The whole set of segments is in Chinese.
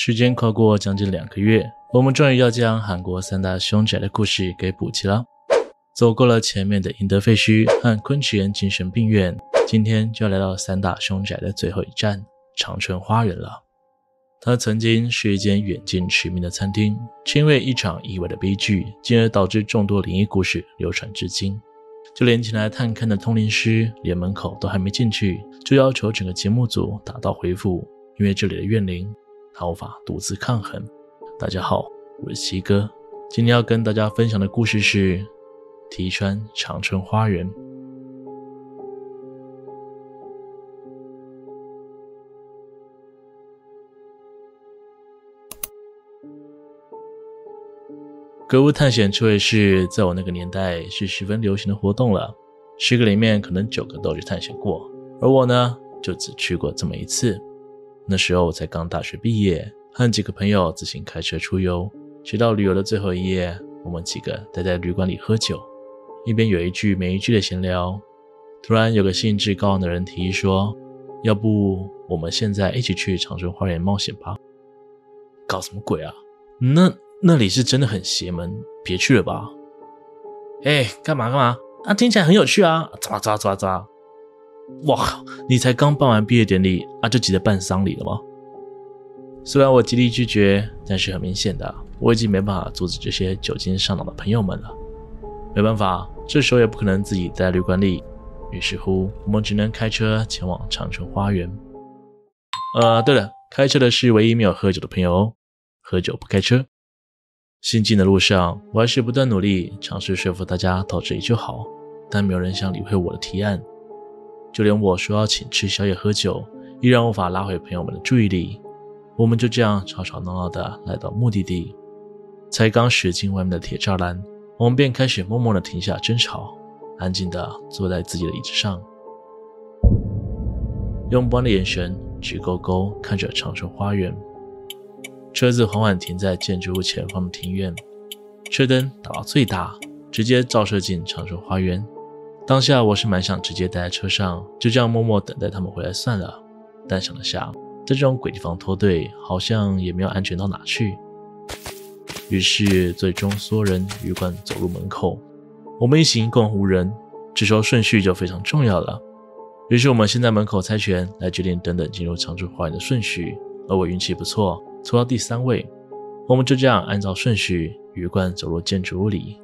时间跨过将近两个月，我们终于要将韩国三大凶宅的故事给补齐了。走过了前面的英德废墟和昆池岩精神病院，今天就要来到三大凶宅的最后一站——长春花园了。它曾经是一间远近驰名的餐厅，却因为一场意外的悲剧，进而导致众多灵异故事流传至今。就连前来探看的通灵师，连门口都还没进去，就要求整个节目组打道回府，因为这里的怨灵他无法独自抗衡。大家好，我是七哥，今天要跟大家分享的故事是提川长春花园。格屋探险这回是，在我那个年代是十分流行的活动了。十个里面可能九个都去探险过，而我呢，就只去过这么一次。那时候我才刚大学毕业，和几个朋友自行开车出游。直到旅游的最后一夜，我们几个待在旅馆里喝酒，一边有一句没一句的闲聊。突然有个兴致高昂的人提议说：“要不我们现在一起去长春花园冒险吧？”搞什么鬼啊？那……那里是真的很邪门，别去了吧？哎，干嘛干嘛？啊，听起来很有趣啊！抓抓抓抓！哇，你才刚办完毕业典礼啊，就急着办丧礼了吗？虽然我极力拒绝，但是很明显的，我已经没办法阻止这些酒精上脑的朋友们了。没办法，这时候也不可能自己待在旅馆里，于是乎，我们只能开车前往长城花园。呃，对了，开车的是唯一没有喝酒的朋友哦，喝酒不开车。行进的路上，我还是不断努力尝试说服大家到这里就好，但没有人想理会我的提案。就连我说要请吃宵夜喝酒，依然无法拉回朋友们的注意力。我们就这样吵吵闹闹的来到目的地，才刚驶进外面的铁栅栏，我们便开始默默的停下争吵，安静的坐在自己的椅子上，用不安的眼神直勾勾看着长春花园。车子缓缓停在建筑物前方的庭院，车灯打到最大，直接照射进长春花园。当下我是蛮想直接待在车上，就这样默默等待他们回来算了。但想了下，在这种鬼地方脱队，好像也没有安全到哪去。于是最终所有人鱼贯走入门口，我们一行一共五人，这时候顺序就非常重要了。于是我们先在门口猜拳来决定等等进入常驻花园的顺序，而我运气不错。抽到第三位，我们就这样按照顺序鱼贯走入建筑物里。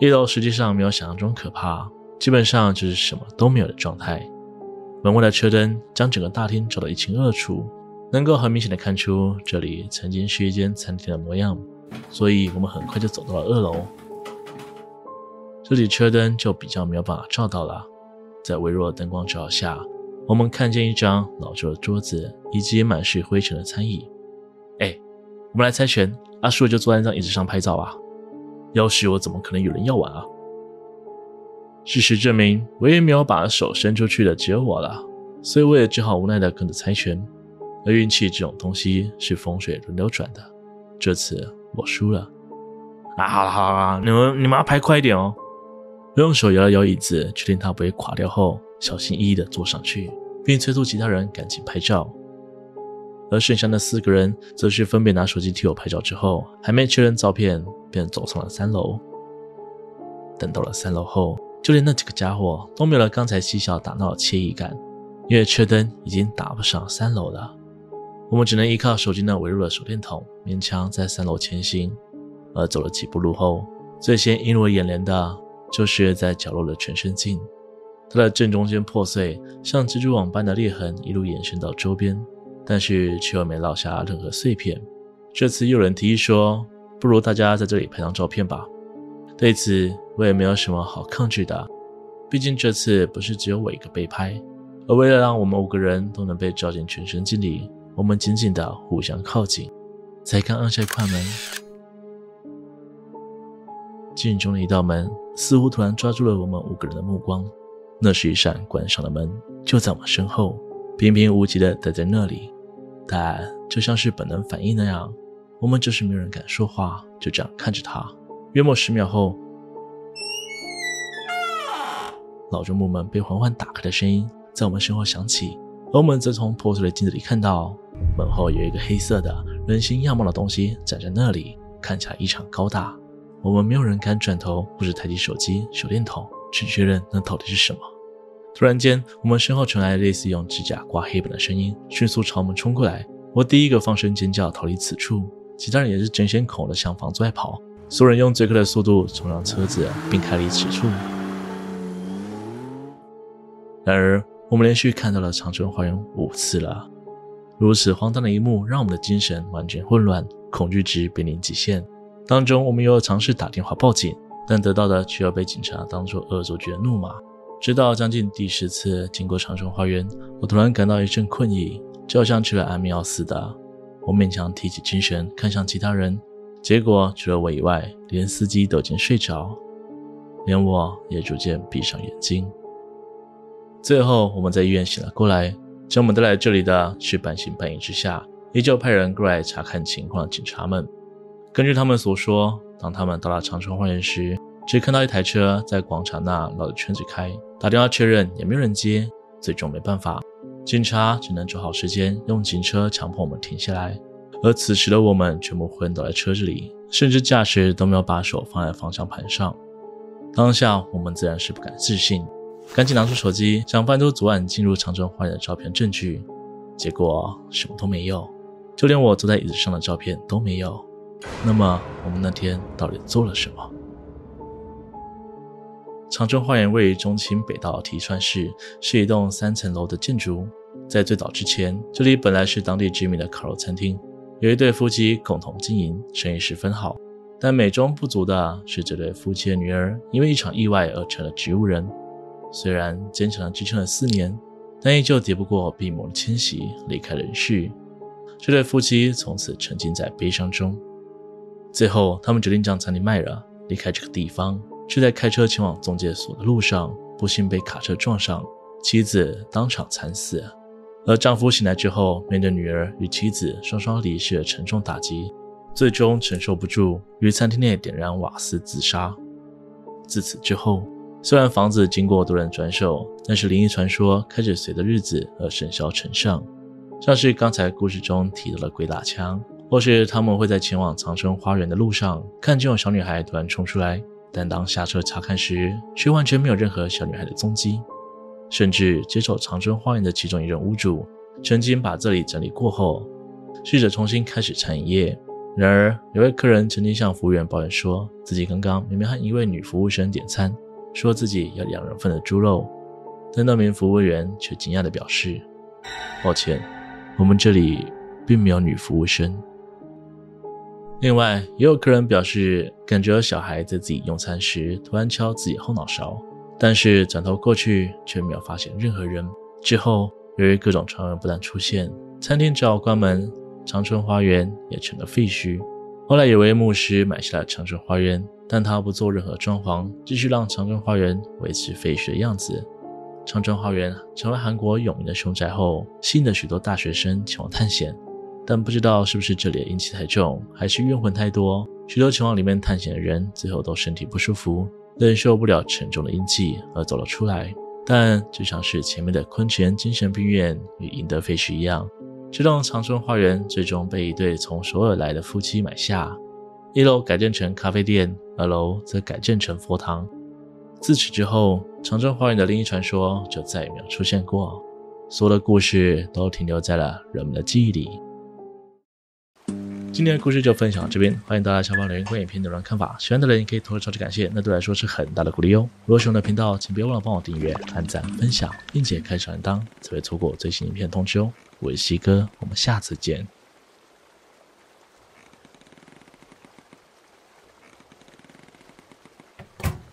一楼实际上没有想象中可怕，基本上就是什么都没有的状态。门外的车灯将整个大厅照得一清二楚，能够很明显的看出这里曾经是一间餐厅的模样。所以我们很快就走到了二楼，这里车灯就比较没有办法照到了，在微弱的灯光照下。我们看见一张老旧的桌子，以及满是灰尘的餐椅。哎，我们来猜拳，阿叔就坐在那张椅子上拍照吧。要是我怎么可能有人要玩啊？事实证明，唯一没有把手伸出去的只有我了，所以我也只好无奈的跟着猜拳。而运气这种东西是风水轮流转的，这次我输了。啊，好了好了，你们你们要拍快一点哦。我用手摇了摇椅子，确定它不会垮掉后，小心翼翼的坐上去。并催促其他人赶紧拍照，而剩下的四个人则是分别拿手机替我拍照之后，还没确认照片，便走上了三楼。等到了三楼后，就连那几个家伙都没有了刚才嬉笑打闹的惬意感，因为车灯已经打不上三楼了。我们只能依靠手机那微弱的手电筒，勉强在三楼前行。而走了几步路后，最先映入眼帘的就是在角落的全身镜。它的正中间破碎，像蜘蛛网般的裂痕一路延伸到周边，但是却又没落下任何碎片。这次又有人提议说：“不如大家在这里拍张照片吧。”对此，我也没有什么好抗拒的，毕竟这次不是只有我一个被拍。而为了让我们五个人都能被照进全身镜里，我们紧紧的互相靠近，才刚按下快门，镜中的一道门似乎突然抓住了我们五个人的目光。那是一扇关上的门，就在我身后，平平无奇地待在那里。但就像是本能反应那样，我们就是没有人敢说话，就这样看着他。约莫十秒后，老中木门被缓缓打开的声音在我们身后响起，而我们则从破碎的镜子里看到，门后有一个黑色的人形样貌的东西站在那里，看起来异常高大。我们没有人敢转头或是抬起手机手电筒去确认那到底是什么。突然间，我们身后传来类似用指甲刮黑板的声音，迅速朝我们冲过来。我第一个放声尖叫，逃离此处。其他人也是争先恐后的向房子外跑。所有人用最快的速度冲上车子，并开离此处。然而，我们连续看到了长春花园五次了。如此荒诞的一幕，让我们的精神完全混乱，恐惧值濒临极限。当中，我们又尝试打电话报警，但得到的却要被警察当作恶作剧的怒骂。直到将近第十次经过长春花园，我突然感到一阵困意，就好像吃了安眠药似的。我勉强提起精神，看向其他人，结果除了我以外，连司机都已经睡着，连我也逐渐闭上眼睛。最后，我们在医院醒了过来，将我们带来这里的是半信半疑之下，依旧派人过来查看情况的警察们。根据他们所说，当他们到了长春花园时，只看到一台车在广场那绕着圈子开。打电话确认也没有人接，最终没办法，警察只能找好时间用警车强迫我们停下来。而此时的我们全部昏倒在车子里，甚至驾驶都没有把手放在方向盘上。当下我们自然是不敢置信，赶紧拿出手机想翻出昨晚进入长城花园的照片证据，结果什么都没有，就连我坐在椅子上的照片都没有。那么我们那天到底做了什么？长春花园位于中清北道提川市，是一栋三层楼的建筑。在最早之前，这里本来是当地知名的烤肉餐厅，有一对夫妻共同经营，生意十分好。但美中不足的是，这对夫妻的女儿因为一场意外而成了植物人。虽然坚强的支撑了四年，但依旧敌不过病魔的侵袭，离开人世。这对夫妻从此沉浸在悲伤中。最后，他们决定将餐厅卖了，离开这个地方。却在开车前往中介所的路上，不幸被卡车撞上，妻子当场惨死。而丈夫醒来之后，面对女儿与妻子双双离世的沉重打击，最终承受不住，于餐厅内点燃瓦斯自杀。自此之后，虽然房子经过多人转手，但是灵异传说开始随着日子而甚嚣尘上，像是刚才故事中提到的鬼打墙，或是他们会在前往长春花园的路上，看见有小女孩突然冲出来。但当下车查看时，却完全没有任何小女孩的踪迹。甚至接手长春花园的其中一任屋主，曾经把这里整理过后，试着重新开始餐饮业。然而，有位客人曾经向服务员抱怨说，自己刚刚明明和一位女服务生点餐，说自己要两人份的猪肉，但那名服务员却惊讶地表示：“抱歉，我们这里并没有女服务生。”另外，也有客人表示，感觉小孩在自己用餐时突然敲自己后脑勺，但是转头过去却没有发现任何人。之后，由于各种传闻不断出现，餐厅只好关门，长春花园也成了废墟。后来，有位牧师买下了长春花园，但他不做任何装潢，继续让长春花园维持废墟的样子。长春花园成为韩国有名的凶宅后，吸引了许多大学生前往探险。但不知道是不是这里的阴气太重，还是冤魂太多，许多前往里面探险的人最后都身体不舒服，忍受不了沉重的阴气而走了出来。但就像是前面的昆泉精神病院与银德废墟一样，这栋长春花园最终被一对从首尔来的夫妻买下，一楼改建成咖啡店，二楼则改建成佛堂。自此之后，长春花园的灵异传说就再也没有出现过，所有的故事都停留在了人们的记忆里。今天的故事就分享到这边，欢迎大家下方留言关于影片的看法。喜欢的人也可以投个超级感谢，那对我来说是很大的鼓励哦。如果喜欢我的频道，请别忘了帮我订阅、按赞、分享，并且开小铃铛，才会错过最新影片通知哦。我是西哥，我们下次见。